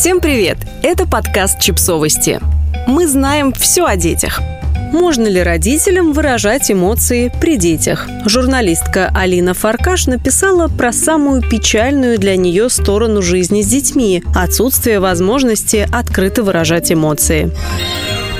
Всем привет! Это подкаст «Чипсовости». Мы знаем все о детях. Можно ли родителям выражать эмоции при детях? Журналистка Алина Фаркаш написала про самую печальную для нее сторону жизни с детьми – отсутствие возможности открыто выражать эмоции.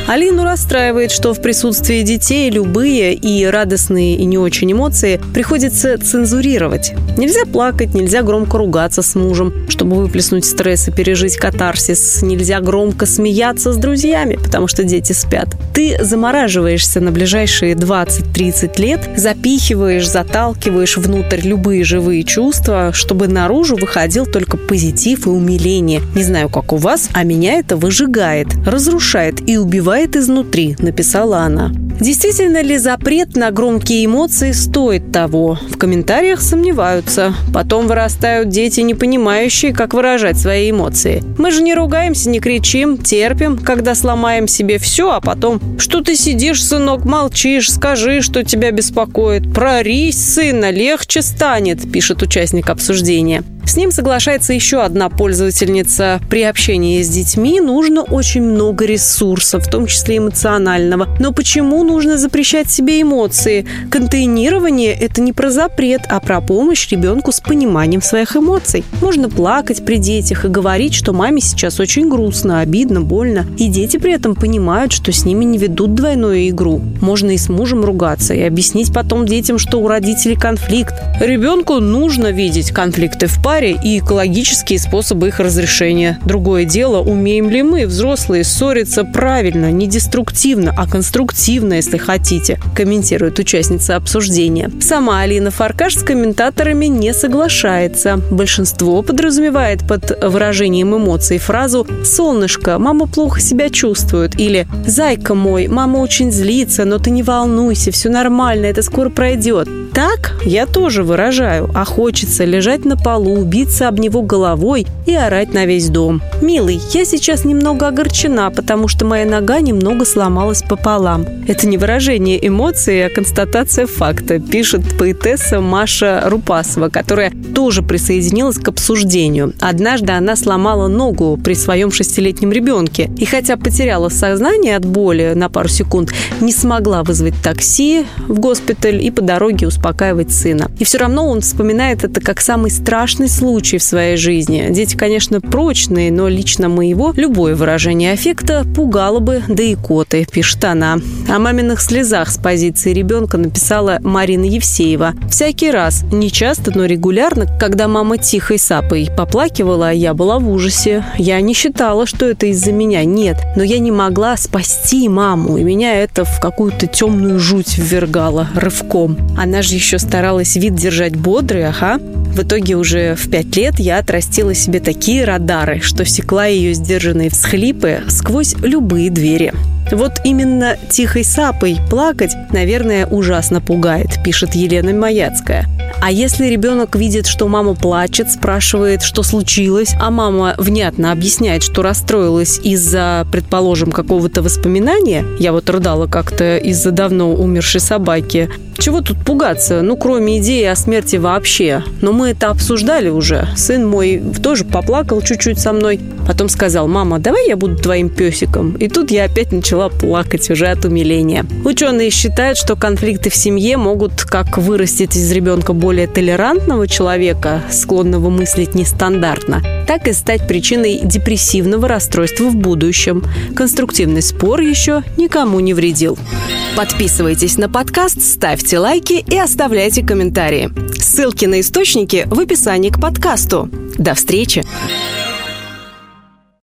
Алину расстраивает, что в присутствии детей любые и радостные, и не очень эмоции приходится цензурировать. Нельзя плакать, нельзя громко ругаться с мужем, чтобы выплеснуть стресс и пережить катарсис. Нельзя громко смеяться с друзьями, потому что дети спят. Ты замораживаешься на ближайшие 20-30 лет, запихиваешь, заталкиваешь внутрь любые живые чувства, чтобы наружу выходил только позитив и умиление. Не знаю, как у вас, а меня это выжигает, разрушает и убивает пылает изнутри», — написала она. Действительно ли запрет на громкие эмоции стоит того? В комментариях сомневаются. Потом вырастают дети, не понимающие, как выражать свои эмоции. Мы же не ругаемся, не кричим, терпим, когда сломаем себе все, а потом «Что ты сидишь, сынок, молчишь? Скажи, что тебя беспокоит. Прорись, сына, легче станет», пишет участник обсуждения. С ним соглашается еще одна пользовательница. При общении с детьми нужно очень много ресурсов, в том числе эмоционального. Но почему нужно запрещать себе эмоции? Контейнирование – это не про запрет, а про помощь ребенку с пониманием своих эмоций. Можно плакать при детях и говорить, что маме сейчас очень грустно, обидно, больно. И дети при этом понимают, что с ними не ведут двойную игру. Можно и с мужем ругаться, и объяснить потом детям, что у родителей конфликт. Ребенку нужно видеть конфликты в паре, паре и экологические способы их разрешения. Другое дело, умеем ли мы, взрослые, ссориться правильно, не деструктивно, а конструктивно, если хотите, комментирует участница обсуждения. Сама Алина Фаркаш с комментаторами не соглашается. Большинство подразумевает под выражением эмоций фразу «Солнышко, мама плохо себя чувствует» или «Зайка мой, мама очень злится, но ты не волнуйся, все нормально, это скоро пройдет». Так я тоже выражаю, а хочется лежать на полу, биться об него головой и орать на весь дом. «Милый, я сейчас немного огорчена, потому что моя нога немного сломалась пополам». Это не выражение эмоций, а констатация факта, пишет поэтесса Маша Рупасова, которая тоже присоединилась к обсуждению. Однажды она сломала ногу при своем шестилетнем ребенке. И хотя потеряла сознание от боли на пару секунд, не смогла вызвать такси в госпиталь и по дороге успокаивать сына. И все равно он вспоминает это как самый страшный случай в своей жизни. Дети, конечно, прочные, но лично моего любое выражение аффекта пугало бы, да и коты, пишет она. О маминых слезах с позиции ребенка написала Марина Евсеева. Всякий раз, не часто, но регулярно, когда мама тихой сапой поплакивала, я была в ужасе. Я не считала, что это из-за меня, нет. Но я не могла спасти маму, и меня это в какую-то темную жуть ввергало рывком. Она же еще старалась вид держать бодрый, ага. В итоге уже в пять лет я отрастила себе такие радары, что секла ее сдержанные всхлипы сквозь любые двери. Вот именно тихой сапой плакать, наверное, ужасно пугает, пишет Елена Маяцкая. А если ребенок видит, что мама плачет, спрашивает, что случилось, а мама внятно объясняет, что расстроилась из-за, предположим, какого-то воспоминания, я вот рыдала как-то из-за давно умершей собаки, чего тут пугаться? Ну, кроме идеи о смерти вообще. Но мы это обсуждали уже. Сын мой тоже поплакал чуть-чуть со мной. Потом сказал, мама, давай я буду твоим песиком. И тут я опять начала плакать уже от умиления. Ученые считают, что конфликты в семье могут как вырастить из ребенка более толерантного человека, склонного мыслить нестандартно, так и стать причиной депрессивного расстройства в будущем. Конструктивный спор еще никому не вредил. Подписывайтесь на подкаст, ставьте лайки и оставляйте комментарии. Ссылки на источники в описании к подкасту. До встречи!